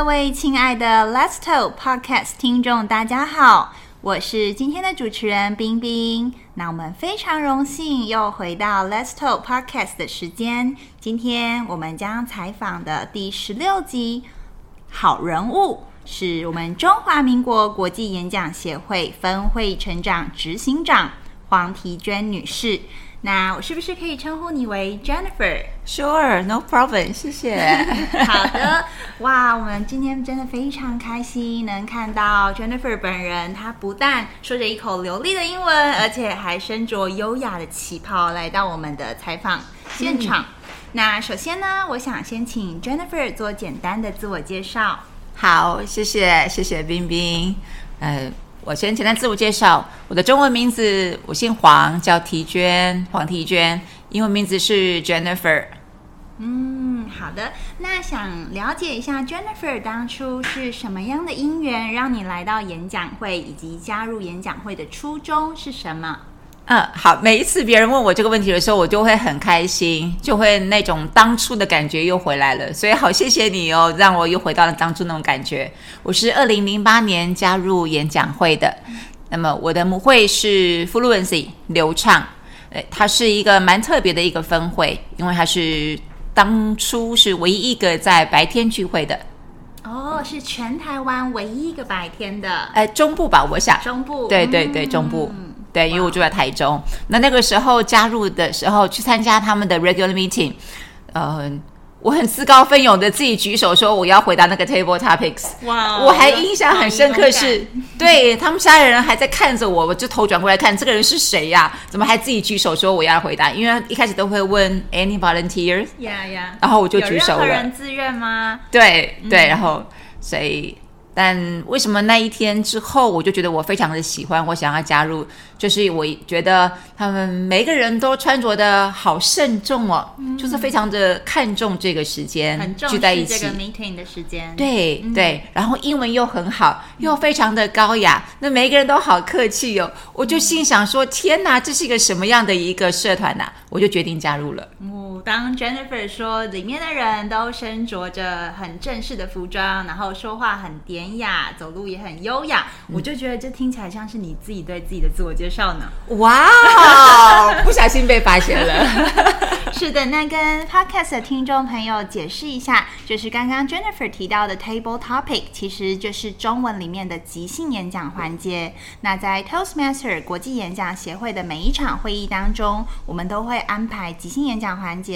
各位亲爱的 Let's Talk Podcast 听众，大家好，我是今天的主持人冰冰。那我们非常荣幸又回到 Let's Talk Podcast 的时间。今天我们将采访的第十六集好人物是我们中华民国国际演讲协会分会成长执行长黄缇娟女士。那我是不是可以称呼你为 Jennifer？Sure, no problem，谢谢。好的，哇，我们今天真的非常开心，能看到 Jennifer 本人。她不但说着一口流利的英文，而且还身着优雅的旗袍来到我们的采访现场。那首先呢，我想先请 Jennifer 做简单的自我介绍。好，谢谢，谢谢冰冰。呃，我先简单自我介绍，我的中文名字我姓黄，叫提娟，黄提娟，英文名字是 Jennifer。嗯，好的。那想了解一下 Jennifer 当初是什么样的因缘，让你来到演讲会，以及加入演讲会的初衷是什么？嗯，好。每一次别人问我这个问题的时候，我就会很开心，就会那种当初的感觉又回来了。所以好，谢谢你哦，让我又回到了当初那种感觉。我是二零零八年加入演讲会的，那么我的母会是 Fluency 流畅，呃，它是一个蛮特别的一个分会，因为它是当初是唯一一个在白天聚会的，哦，是全台湾唯一一个白天的呃，中部吧，我想。中部。对对对，中部。嗯对，因为我住在台中。那那个时候加入的时候，去参加他们的 regular meeting，呃，我很自告奋勇的自己举手说我要回答那个 table topics。哇我还印象很深刻是，对他们其他人还在看着我，我就头转过来看这个人是谁呀、怎么还自己举手说我要回答？因为一开始都会问 any volunteers，呀呀，然后我就举手了有任何人自愿吗？对对，然后所以，但为什么那一天之后，我就觉得我非常的喜欢，我想要加入，就是我觉得他们每个人都穿着的好慎重哦，就是非常的看重这个时间很重聚在一起视这个。meeting 的时间。，对对，然后英文又很好，又非常的高雅，那每一个人都好客气哦。我就心想说：天哪，这是一个什么样的一个社团呐、我就决定加入了。哦，当 Jennifer 说里面的人都身着着很正式的服装，然后说话很典雅，走路也很优雅，嗯我就觉得这听起来像是你自己对自己的自我介绍呢。哇哦，不小心被发现了。是的，那跟 Podcast 的听众朋友解释一下，就是刚刚 Jennifer 提到的 Table Topic，其实就是中文里面的即兴演讲环节。那在 Toastmaster 国际演讲协会的每一场会议当中，我们都会安排即兴演讲环节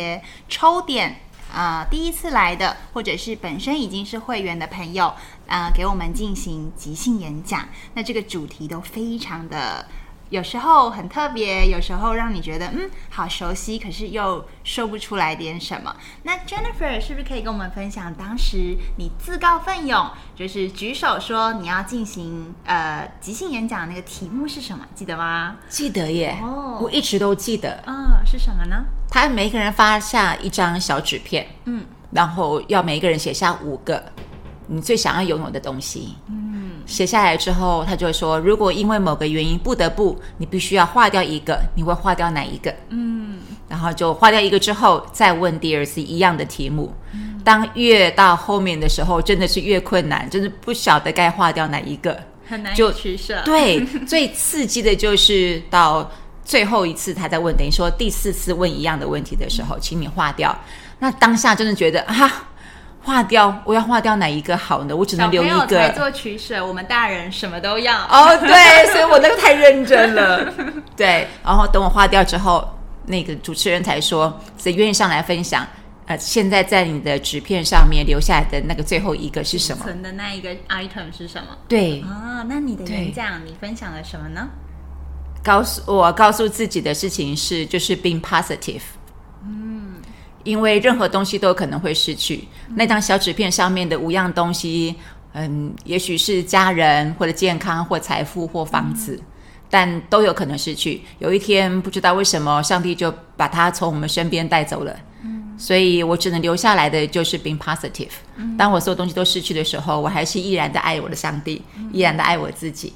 抽点。呃，第一次来的，或者是本身已经是会员的朋友，呃，给我们进行即兴演讲。那这个主题都非常的有时候很特别，有时候让你觉得嗯好熟悉，可是又说不出来点什么。那 Jennifer 是不是可以跟我们分享当时你自告奋勇，就是举手说你要进行呃即兴演讲那个题目是什么？记得吗？记得耶，哦我一直都记得。嗯，是什么呢？他每个人发下一张小纸片，嗯，然后要每一个人写下五个你最想要拥有的东西。嗯，写下来之后，他就会说，如果因为某个原因不得不，你必须要划掉一个，你会划掉哪一个？嗯，然后就划掉一个之后，再问第二次一样的题目。当越到后面的时候，真的是越困难，真是不晓得该划掉哪一个。很难就取舍。对，最刺激的就是到最后一次他在问，等于说第四次问一样的问题的时候，请你划掉。那当下真的觉得啊，划掉，我要划掉哪一个好呢？我只能留一朋友才个。做取舍，我们大人什么都要。哦，对，所以我那个太认真了。对，然后等我划掉之后，那个主持人才说，谁愿意上来分享？呃，现在在你的纸片上面留下来的那个最后一个是什么？存的那一个 item 是什么？对，啊，那你的演讲你分享了什么呢？告诉我告诉自己的事情是，就是 being positive。嗯，因为任何东西都有可能会失去。那张小纸片上面的五样东西，嗯，也许是家人或者健康或财富或房子。但都有可能失去。有一天，不知道为什么，上帝就把它从我们身边带走了。所以我只能留下来的就是 being positive。当我所有东西都失去的时候，我还是依然的爱我的上帝，依然的爱我自己。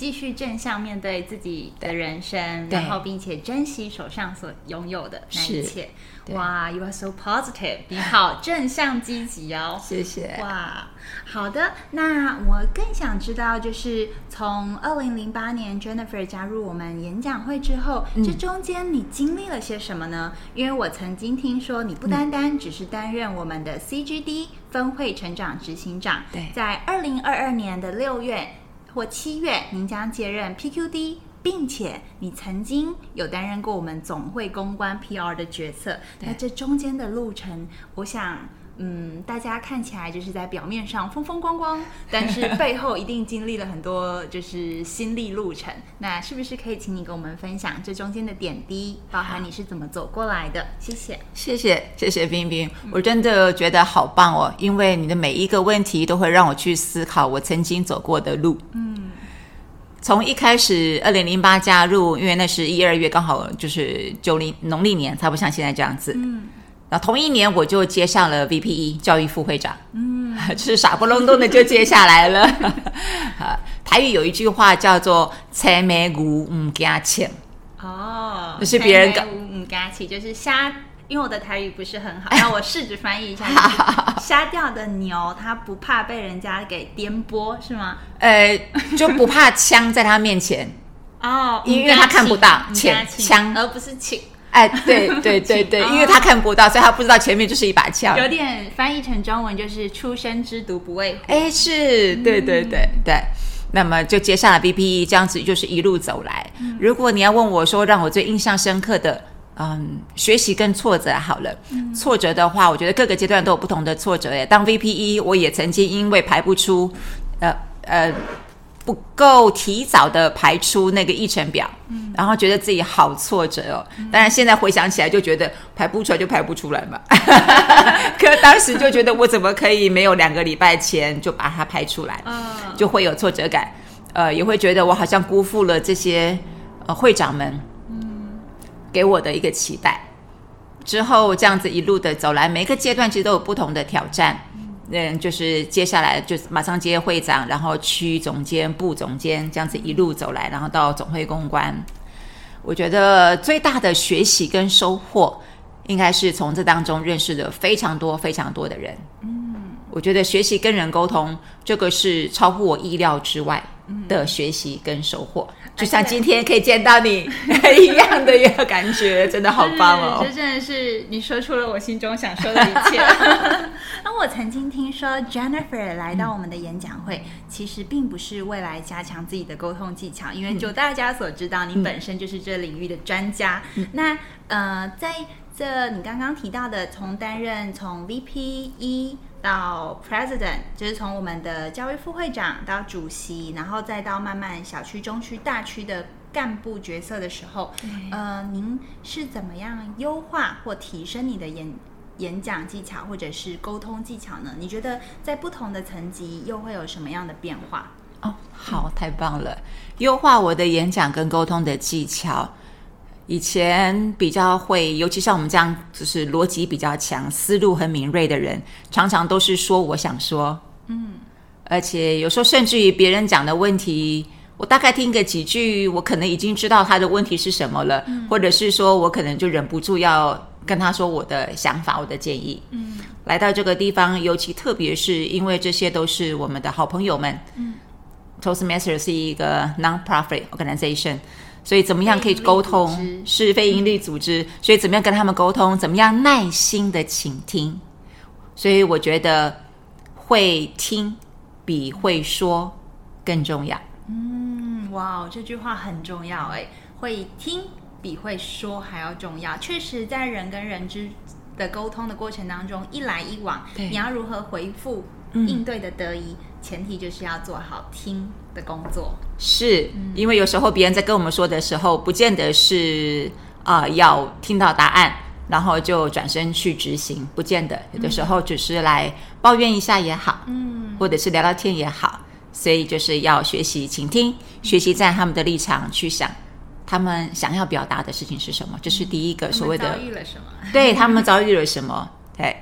继续正向面对自己的人生，然后并且珍惜手上所拥有的那一切。哇，You are so positive，你好正向积极哦。谢谢。哇，好的，那我更想知道，就是从二零零八年 Jennifer 加入我们演讲会之后，嗯这中间你经历了些什么呢？因为我曾经听说，你不单单只是担任我们的 CGD 分会成长执行长，对在二零二二年的六月或七月，您将接任 PQD。并且你曾经有担任过我们总会公关 PR 的角色，那这中间的路程，我想，嗯，大家看起来就是在表面上风风光光，但是背后一定经历了很多就是心力路程。那是不是可以请你跟我们分享这中间的点滴，包含你是怎么走过来的？谢谢。谢谢谢谢冰冰，我真的觉得好棒哦，因为你的每一个问题都会让我去思考我曾经走过的路。嗯，从一开始二零零八加入，因为那是一二月，刚好就是九零农历年，才不像现在这样子。嗯，然后同一年我就接上了 VPE 教育副会长。嗯，就是傻不隆咚的就接下来了。啊，台语有一句话叫做“菜梅牛唔加钱”。哦，就是别人搞嗯嘎起，就是瞎。因为我的台语不是很好，那我试着翻译一下。就是瞎掉的牛，它不怕被人家给颠簸，是吗？呃，就不怕枪在他面前。哦，因为他看不到嗯钱枪而不是请，哎，对对对 对，哦因为他看不到，所以他不知道前面就是一把枪。有点翻译成中文就是“出生之毒不畏虎哎，是，对对对对。那么就接下来 BPE 这样子，就是一路走来。如果你要问我说，让我最印象深刻的，嗯，学习跟挫折好了。挫折的话，我觉得各个阶段都有不同的挫折。耶，当 VPE，我也曾经因为排不出，呃呃。不够提早的排出那个议程表，嗯然后觉得自己好挫折哦。当然现在回想起来，就觉得排不出来就排不出来嘛。可当时就觉得我怎么可以没有两个礼拜前就把它排出来，嗯就会有挫折感。呃，也会觉得我好像辜负了这些呃会长们，给我的一个期待。之后这样子一路的走来，每个阶段其实都有不同的挑战。嗯，就是接下来就是马上接会长，然后区总监、部总监这样子一路走来，然后到总会公关。我觉得最大的学习跟收获，应该是从这当中认识了非常多非常多的人。嗯，我觉得学习跟人沟通，这个是超乎我意料之外的学习跟收获。就像今天可以见到你一样的一个感觉，真的好棒哦！这真的是你说出了我心中想说的一切。那我曾经听说 Jennifer 来到我们的演讲会，其实并不是为来加强自己的沟通技巧，因为就大家所知道，你本身就是这领域的专家。那呃，在这你刚刚提到的，从担任从 VP 一。到 President，就是从我们的教育副会长到主席，然后再到慢慢小区、中区、大区的干部角色的时候，呃，您是怎么样优化或提升你的演演讲技巧或者是沟通技巧呢？你觉得在不同的层级又会有什么样的变化？哦，好，太棒了！优化我的演讲跟沟通的技巧。以前比较会，尤其像我们这样，就是逻辑比较强、思路很敏锐的人，常常都是说我想说，嗯，而且有时候甚至于别人讲的问题，我大概听个几句，我可能已经知道他的问题是什么了，或者是说我可能就忍不住要跟他说我的想法、我的建议。嗯，来到这个地方，尤其特别是因为这些都是我们的好朋友们。嗯，Toastmaster 是一个 non-profit organization。所以怎么样可以沟通？是非营利组织，所以怎么样跟他们沟通？怎么样耐心的倾听？所以我觉得会听比会说更重要。嗯，哇，这句话很重要哎，会听比会说还要重要。确实，在人跟人之的沟通的过程当中，一来一往，你要如何回复、应对的得宜？前提就是要做好听的工作，是因为有时候别人在跟我们说的时候，不见得是啊、呃、要听到答案，然后就转身去执行，不见得。有的时候只是来抱怨一下也好，嗯，或者是聊聊天也好，所以就是要学习倾听，学习在他们的立场去想，他们想要表达的事情是什么，这是第一个所谓的遭遇了什么？对他们遭遇了什么？对。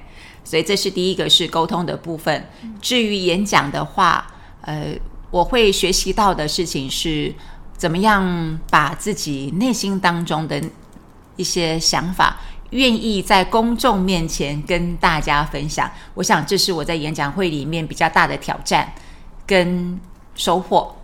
所以这是第一个是沟通的部分。至于演讲的话，呃，我会学习到的事情是，怎么样把自己内心当中的一些想法，愿意在公众面前跟大家分享。我想这是我在演讲会里面比较大的挑战跟收获，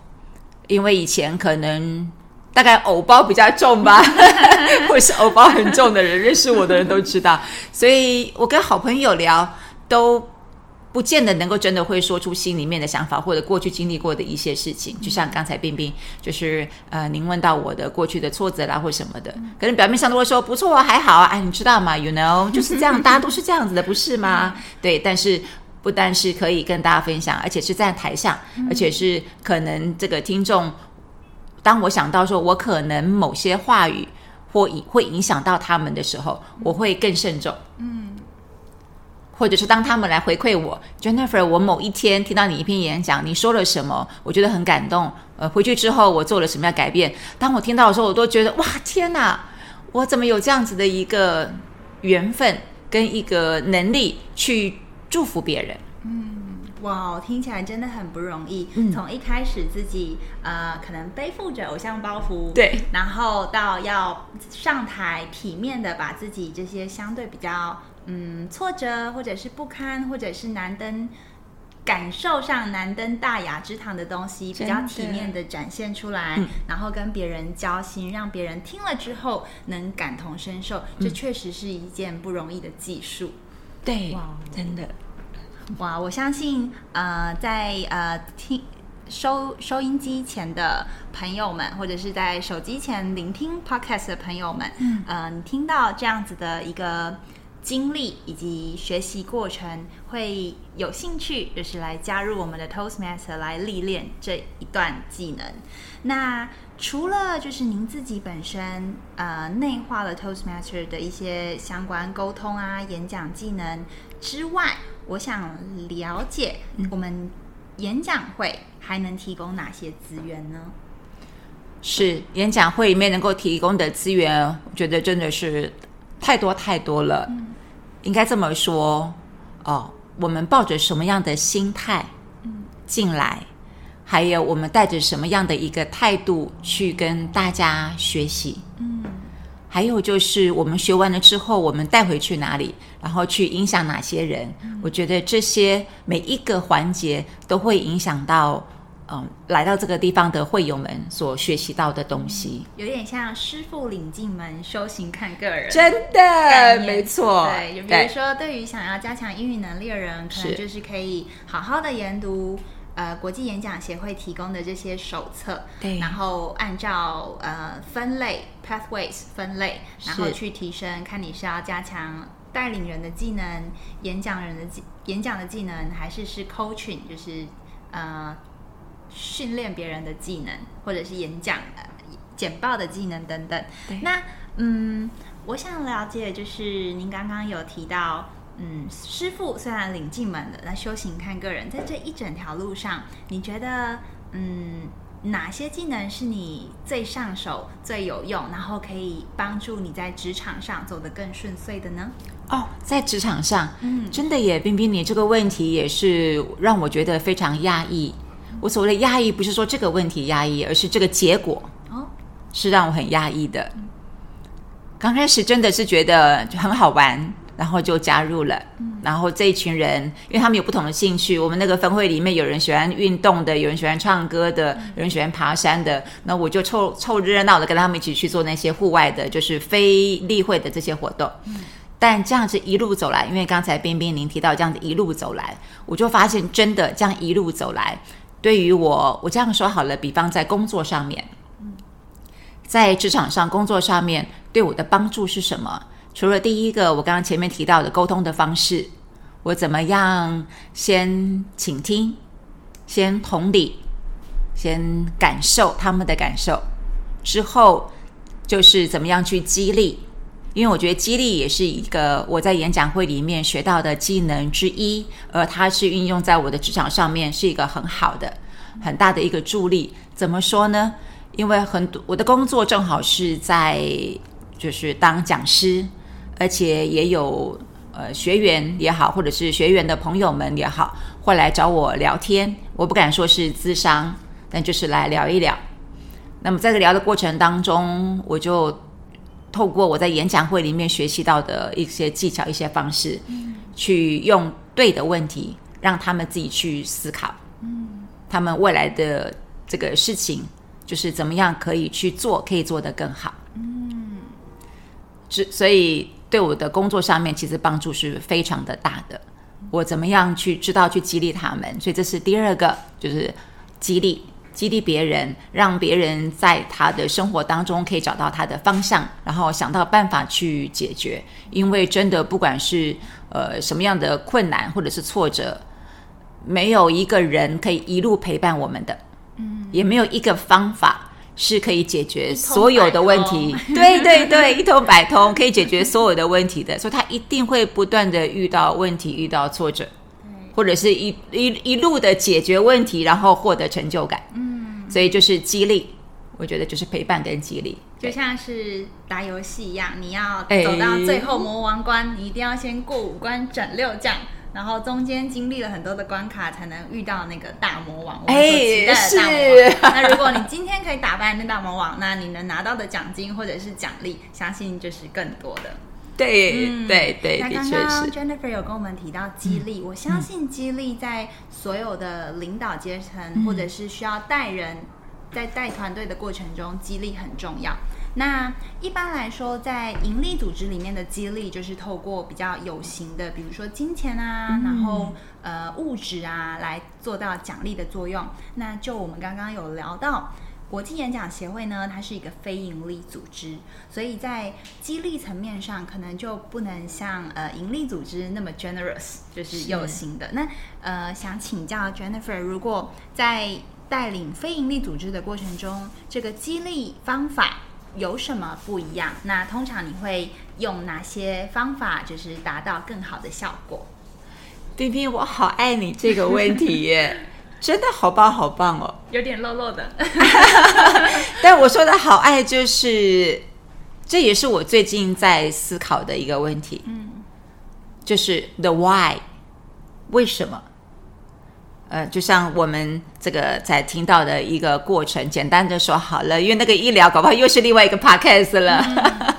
因为以前可能大概偶包比较重吧，或是偶包很重的人，认识我的人都知道，所以我跟好朋友聊都。不见得能够真的会说出心里面的想法，或者过去经历过的一些事情。就像刚才冰冰，就是呃，您问到我的过去的挫折啦，或什么的，可能表面上都会说不错啊，还好啊，哎，你知道吗？You know，就是这样，大家都是这样子的，不是吗？对，但是不但是可以跟大家分享，而且是在台上，而且是可能这个听众，当我想到说我可能某些话语或影会影响到他们的时候，我会更慎重。嗯。或者是当他们来回馈我，Jennifer，我某一天听到你一篇演讲，你说了什么，我觉得很感动。呃，回去之后我做了什么样改变？当我听到的时候，我都觉得哇，天哪，我怎么有这样子的一个缘分跟一个能力去祝福别人？嗯，哇，听起来真的很不容易。从一开始自己呃，可能背负着偶像包袱，对，然后到要上台体面的把自己这些相对比较。嗯，挫折或者是不堪，或者是难登感受上难登大雅之堂的东西，比较体面的展现出来，然后跟别人交心，让别人听了之后能感同身受，这确实是一件不容易的技术。对，哇，真的，哇！我相信，呃，在呃听收收音机前的朋友们，或者是在手机前聆听 podcast 的朋友们，嗯，呃，你听到这样子的一个。经历以及学习过程会有兴趣，就是来加入我们的 Toastmaster 来历练这一段技能。那除了就是您自己本身呃内化了 Toastmaster 的一些相关沟通啊、演讲技能之外，我想了解我们演讲会还能提供哪些资源呢？是演讲会里面能够提供的资源，我觉得真的是太多太多了。应该这么说哦，我们抱着什么样的心态进来，还有我们带着什么样的一个态度去跟大家学习，嗯，还有就是我们学完了之后，我们带回去哪里，然后去影响哪些人？我觉得这些每一个环节都会影响到。嗯，来到这个地方的会友们所学习到的东西，有点像师傅领进门，修行看个人。真的，没错。对，就比如说，对于想要加强英语能力的人，可能就是可以好好的研读呃国际演讲协会提供的这些手册，对，然后按照呃分类 pathways 分类，然后去提升，看你是要加强带领人的技能、演讲人的技、演讲的技能，还是是 coaching，就是呃。训练别人的技能，或者是演讲、简报的技能等等。那嗯，我想了解，就是您刚刚有提到，嗯，师傅虽然领进门了，那修行看个人，在这一整条路上，你觉得嗯，哪些技能是你最上手、最有用，然后可以帮助你在职场上走得更顺遂的呢？哦，在职场上，嗯，真的耶，冰冰，你这个问题也是让我觉得非常讶异。我所谓的压抑，不是说这个问题压抑，而是这个结果哦，是让我很压抑的。刚开始真的是觉得就很好玩，然后就加入了。然后这一群人，因为他们有不同的兴趣，我们那个分会里面有人喜欢运动的，有人喜欢唱歌的，有人喜欢爬山的。那我就凑凑热闹的跟他们一起去做那些户外的，就是非例会的这些活动。但这样子一路走来，因为刚才冰冰您提到这样子一路走来，我就发现真的这样一路走来。对于我，我这样说好了，比方在工作上面，在职场上工作上面对我的帮助是什么？除了第一个，我刚刚前面提到的沟通的方式，我怎么样先倾听，先同理，先感受他们的感受，之后就是怎么样去激励。因为我觉得激励也是一个我在演讲会里面学到的技能之一，而它是运用在我的职场上面是一个很好的、很大的一个助力。怎么说呢？因为很多我的工作正好是在就是当讲师，而且也有呃学员也好，或者是学员的朋友们也好，会来找我聊天，我不敢说是咨商，但就是来聊一聊。那么在这聊的过程当中，我就透过我在演讲会里面学习到的一些技巧、一些方式，去用对的问题让他们自己去思考，嗯，他们未来的这个事情就是怎么样可以去做，可以做得更好，嗯，之所以对我的工作上面其实帮助是非常的大的。我怎么样去知道去激励他们？所以这是第二个，就是激励。激励别人，让别人在他的生活当中可以找到他的方向，然后想到办法去解决。因为真的，不管是呃什么样的困难或者是挫折，没有一个人可以一路陪伴我们的，嗯，也没有一个方法是可以解决所有的问题。对对对，一通百通可以解决所有的问题的，所以他一定会不断的遇到问题，遇到挫折。或者是一一一路的解决问题，然后获得成就感。嗯，所以就是激励，我觉得就是陪伴跟激励，就像是打游戏一样，你要走到最后魔王关，你一定要先过五关斩六将，然后中间经历了很多的关卡，才能遇到那个大魔王。哎，是。那如果你今天可以打败那大魔王，那你能拿到的奖金或者是奖励，相信就是更多的。对对对，那刚刚 Jennifer 有跟我们提到激励，我相信激励在所有的领导阶层或者是需要带人在带团队的过程中，激励很重要。那一般来说，在盈利组织里面的激励，就是透过比较有形的，比如说金钱啊，然后呃物质啊，来做到奖励的作用。那就我们刚刚有聊到。国际演讲协会呢，它是一个非盈利组织，所以在激励层面上，可能就不能像呃盈利组织那么 generous，就是有心的。那呃，想请教 Jennifer，如果在带领非盈利组织的过程中，这个激励方法有什么不一样？那通常你会用哪些方法，就是达到更好的效果？冰冰，我好爱你这个问题耶。真的好棒好棒哦，有点漏漏的。但我说的好爱，就是这也是我最近在思考的一个问题。嗯，就是 the why，为什么？呃，就像我们这个在听到的一个过程，简单的说好了，因为那个医疗搞不好又是另外一个 podcast 了。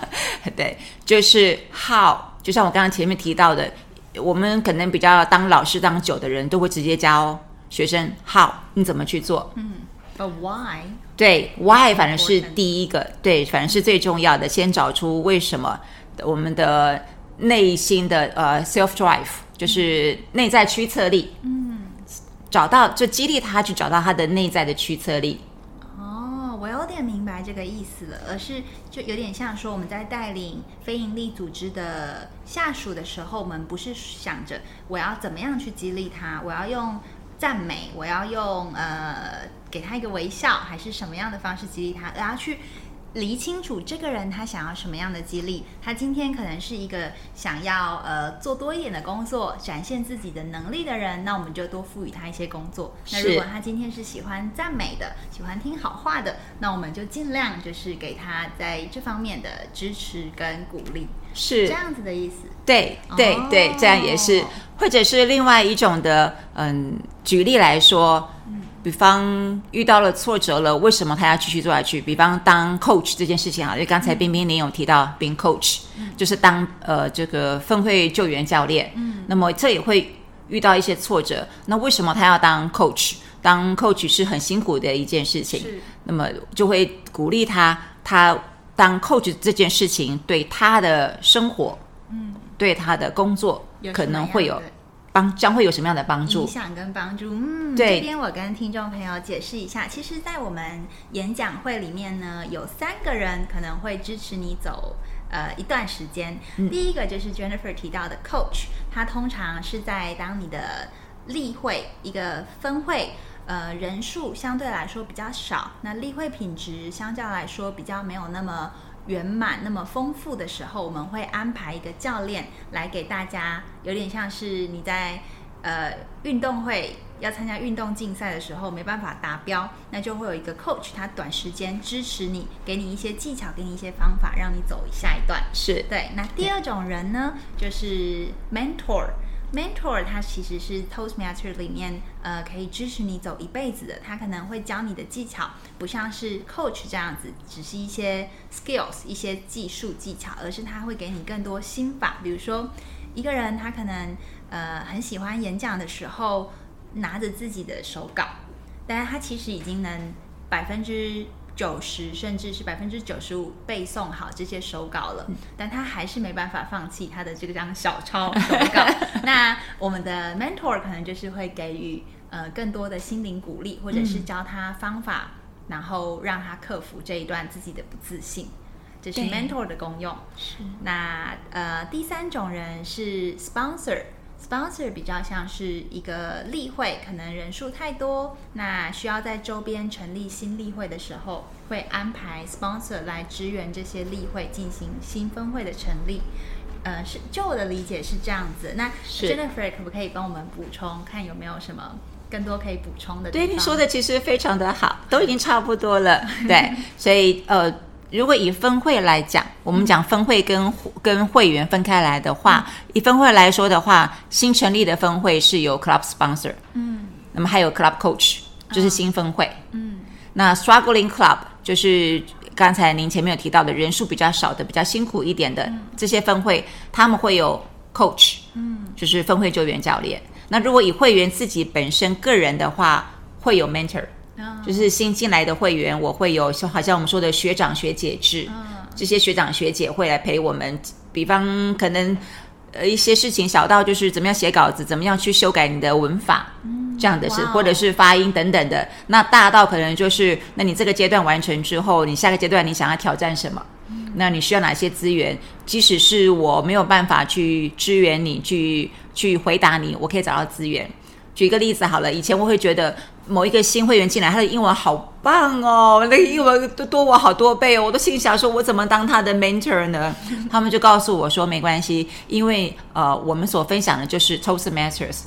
对，就是 how，就像我刚刚前面提到的，我们可能比较当老师当久的人都会直接教。学生，how 你怎么去做？嗯，but why？对，why 反正是第一个，对，反正是最重要的。先找出为什么我们的内心的呃 self drive，就是内在驱策力。嗯，找到就激励他去找到他的内在的驱策力。哦，我有点明白这个意思了，而是就有点像说我们在带领非营利组织的下属的时候，我们不是想着我要怎么样去激励他，我要用。赞美，我要用呃给他一个微笑，还是什么样的方式激励他？然后去理清楚这个人他想要什么样的激励。他今天可能是一个想要呃做多一点的工作，展现自己的能力的人，那我们就多赋予他一些工作。那如果他今天是喜欢赞美的，喜欢听好话的，那我们就尽量就是给他在这方面的支持跟鼓励。是这样子的意思。对对对，这样也是，或者是另外一种的嗯。举例来说，比方遇到了挫折了，为什么他要继续做下去？比方当 coach 这件事情啊，就刚才冰冰您有提到，being coach 就是当呃这个分会救援教练。嗯，那么这也会遇到一些挫折。那为什么他要当 coach？当 coach 是很辛苦的一件事情。那么就会鼓励他，他当 coach 这件事情对他的生活，嗯，对他的工作可能会有。帮将会有什么样的帮助？影响跟帮助，嗯，这边我跟听众朋友解释一下，其实，在我们演讲会里面呢，有三个人可能会支持你走呃一段时间。第一个就是 Jennifer 提到的 Coach，他通常是在当你的例会一个分会，呃，人数相对来说比较少，那例会品质相较来说比较没有那么。圆满那么丰富的时候，我们会安排一个教练来给大家，有点像是你在呃运动会要参加运动竞赛的时候没办法达标，那就会有一个 coach，他短时间支持你，给你一些技巧，给你一些方法，让你走下一段。是对。那第二种人呢，就是 mentor。Mentor 他其实是 Toastmaster 里面呃可以支持你走一辈子的，他可能会教你的技巧，不像是 coach 这样子，只是一些 skills 一些技术技巧，而是他会给你更多心法。比如说一个人他可能呃很喜欢演讲的时候拿着自己的手稿，但是他其实已经能百分之九十甚至是百分之九十五背诵好这些手稿了，但他还是没办法放弃他的这个张小抄 手稿。那我们的 mentor 可能就是会给予呃更多的心灵鼓励，或者是教他方法，然后让他克服这一段自己的不自信。这是 mentor 的功用。是那呃，第三种人是 sponsor。Sponsor 比较像是一个例会，可能人数太多，那需要在周边成立新例会的时候，会安排 sponsor 来支援这些例会进行新分会的成立。呃，是就我的理解是这样子。那 Jennifer 可不可以帮我们补充，看有没有什么更多可以补充的？对你说的其实非常的好，都已经差不多了。对，所以呃，如果以分会来讲，我们讲分会跟跟会员分开来的话，以分会来说的话，新成立的分会是由 club sponsor，嗯。那么还有 club coach，就是新分会。嗯。那 struggling club 就是刚才您前面有提到的人数比较少的、比较辛苦一点的、这些分会，他们会有 coach，嗯。就是分会救援教练。那如果以会员自己本身个人的话，会有 mentor，啊就是新进来的会员，我会有像好像我们说的学长学姐制，嗯这些学长学姐会来陪我们，比方可能呃一些事情小到就是怎么样写稿子，怎么样去修改你的文法。这样的事，或者是发音等等的。那大到可能就是，那你这个阶段完成之后，你下个阶段你想要挑战什么？那你需要哪些资源？即使是我没有办法去支援你，去去回答你，我可以找到资源。举一个例子好了，以前我会觉得某一个新会员进来，他的英文好棒哦，那个英文都多我好多倍哦，我都心想说，我怎么当他的 mentor 呢？他们就告诉我说，没关系，因为呃，我们所分享的就是 Toastmasters，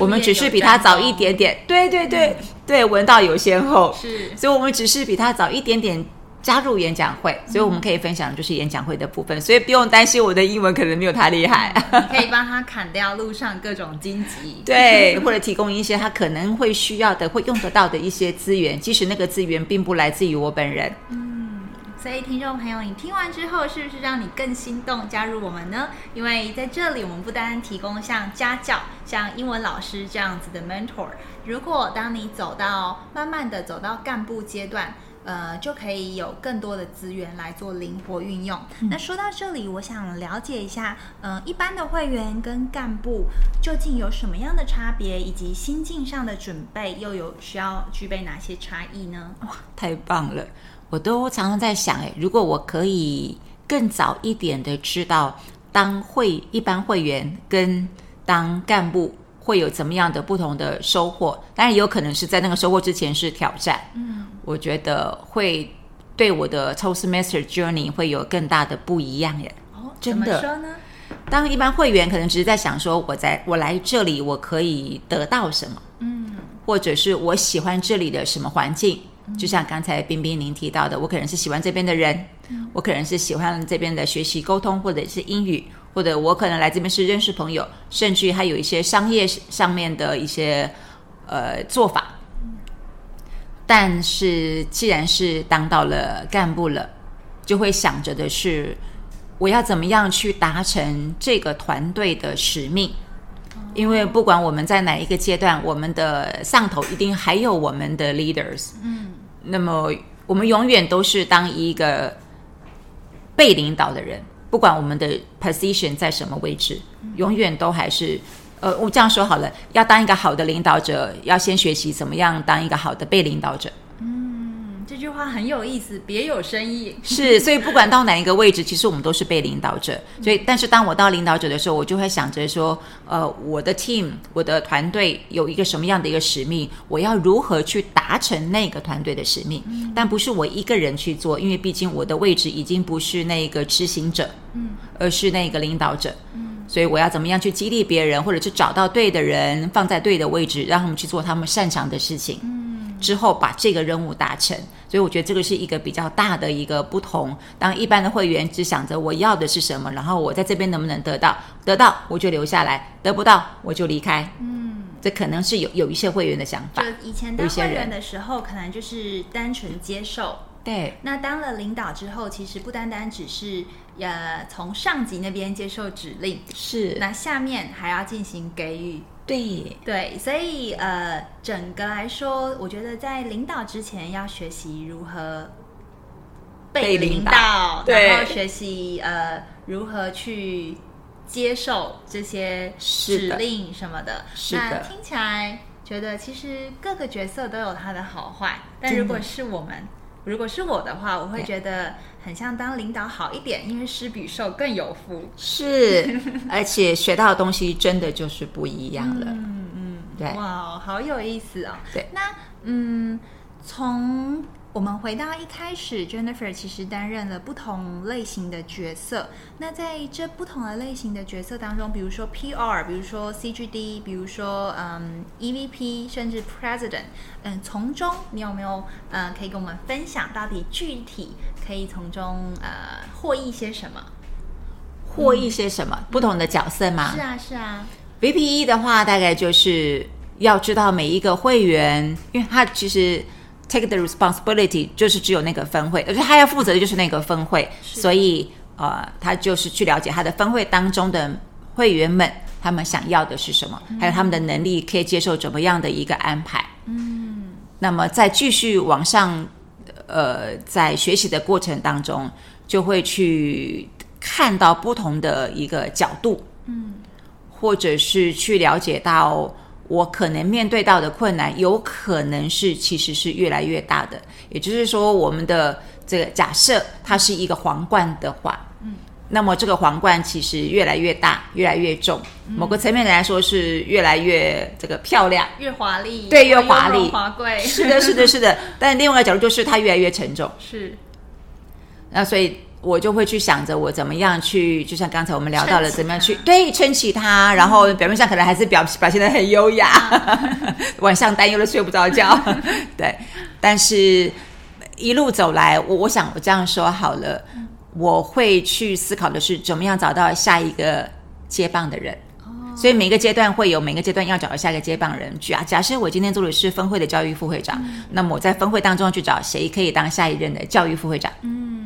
我们只是比他早一点点，对对对、对，闻道有先后，是。所以我们只是比他早一点点加入演讲会，所以我们可以分享的就是演讲会的部分，所以不用担心我的英文可能没有他厉害。你可以帮他砍掉路上各种荆棘。对，或者提供一些他可能会需要的、会用得到的一些资源，即使那个资源并不来自于我本人。嗯所以，听众朋友，你听完之后，是不是让你更心动加入我们呢？因为在这里，我们不单提供像家教、像英文老师这样子的 mentor。如果当你走到慢慢的走到干部阶段，呃，就可以有更多的资源来做灵活运用。那说到这里，我想了解一下，呃，一般的会员跟干部究竟有什么样的差别，以及心境上的准备又有需要具备哪些差异呢？哇太棒了！我都常常在想，哎，如果我可以更早一点的知道，当会一般会员跟当干部会有怎么样的不同的收获，当然也有可能是在那个收获之前是挑战。嗯，我觉得会对我的 Toastmaster journey 会有更大的不一样耶。哦，真的？当一般会员可能只是在想说，我在我来这里我可以得到什么，嗯或者是我喜欢这里的什么环境。就像刚才冰冰您提到的，我可能是喜欢这边的人，我可能是喜欢这边的学习沟通或者是英语，或者我可能来这边是认识朋友，甚至于还有一些商业上面的一些呃做法。但是既然是当到了干部了，就会想着的是，我要怎么样去达成这个团队的使命。因为不管我们在哪一个阶段，我们的上头一定还有我们的 leaders。嗯那么我们永远都是当一个被领导的人，不管我们的 position 在什么位置，永远都还是呃，我这样说好了，要当一个好的领导者，要先学习怎么样当一个好的被领导者。嗯，这句话很有意思，别有深意。是，所以不管到哪一个位置，其实我们都是被领导者。所以，但是当我到领导者的时候，我就会想着说，呃，我的 team，我的团队有一个什么样的一个使命，我要如何去达成那个团队的使命？但不是我一个人去做，因为毕竟我的位置已经不是那个执行者，嗯而是那个领导者。嗯所以我要怎么样去激励别人，或者是找到对的人，放在对的位置，让他们去做他们擅长的事情。嗯，之后把这个任务达成。所以我觉得这个是一个比较大的一个不同。当一般的会员只想着我要的是什么，然后我在这边能不能得到，得到我就留下来，得不到我就离开。嗯，这可能是有有一些会员的想法。就以前当会员的时候，可能就是单纯接受。对，那当了领导之后，其实不单单只是呃从上级那边接受指令，是那下面还要进行给予。对对，所以呃，整个来说，我觉得在领导之前要学习如何被领导，然后学习呃如何去接受这些指令什么的。是的，听起来觉得其实各个角色都有它的好坏，但如果是我们。如果是我的话，我会觉得很像当领导好一点，因为施比受更有福。是，而且学到的东西真的就是不一样了。嗯嗯，对，哇，好有意思哦。对，那嗯，从。我们回到一开始，Jennifer 其实担任了不同类型的角色。那在这不同的类型的角色当中，比如说 PR，比如说 CGD，比如说嗯 EVP，甚至 President，嗯，从中你有没有呃可以跟我们分享，到底具体可以从中呃获益些什么？获益些什么？不同的角色吗？是啊，是啊。VPE 的话，大概就是要知道每一个会员，因为他其实。Take the responsibility 就是只有那个分会，而且他要负责的就是那个分会，所以呃，他就是去了解他的分会当中的会员们，他们想要的是什么，还有他们的能力可以接受怎么样的一个安排。嗯，那么在继续往上，呃，在学习的过程当中，就会去看到不同的一个角度，嗯，或者是去了解到。我可能面对到的困难，有可能是其实是越来越大的。也就是说，我们的这个假设它是一个皇冠的话，嗯，那么这个皇冠其实越来越大，越来越重。某个层面来说是越来越这个漂亮，越华丽，对，越华丽华贵。是的，是的，是的。但另外一个角度就是它越来越沉重。是。那所以。我就会去想着我怎么样去，就像刚才我们聊到了，怎么样去对撑起它，然后表面上可能还是表表现的很优雅，晚上担忧的睡不着觉，对。但是一路走来，我我想我这样说好了，我会去思考的是怎么样找到下一个接棒的人。所以每个阶段会有每个阶段要找到下一个接棒人。假假设我今天做的是分会的教育副会长，那么我在分会当中去找谁可以当下一任的教育副会长？嗯。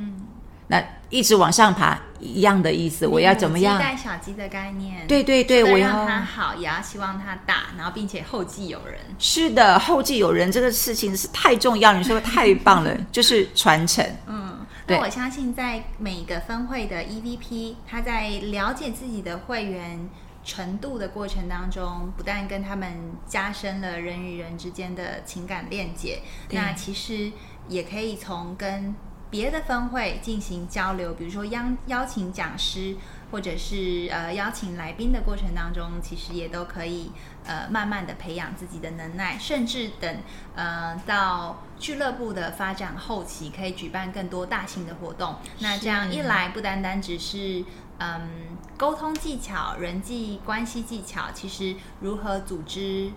那一直往上爬，一样的意思。我要怎么样？带小鸡的概念。对对对，我要让它好，也要希望它大，然后并且后继有人。是的，后继有人这个事情是太重要。你说的太棒了，就是传承。嗯，那我相信在每个分会的 EVP，他在了解自己的会员程度的过程当中，不但跟他们加深了人与人之间的情感链接，那其实也可以从跟。别的分会进行交流，比如说邀邀请讲师，或者是呃邀请来宾的过程当中，其实也都可以呃慢慢的培养自己的能耐，甚至等呃到俱乐部的发展后期，可以举办更多大型的活动。那这样一来，不单单只是嗯沟通技巧、人际关系技巧，其实如何组织。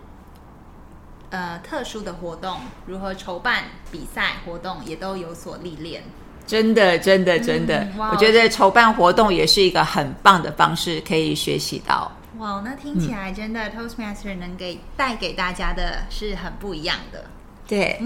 呃，特殊的活动如何筹办比赛活动，也都有所历练。真的，真的，真的，我觉得筹办活动也是一个很棒的方式，可以学习到。哇，那听起来真的，Toastmaster 能给带给大家的是很不一样的。对。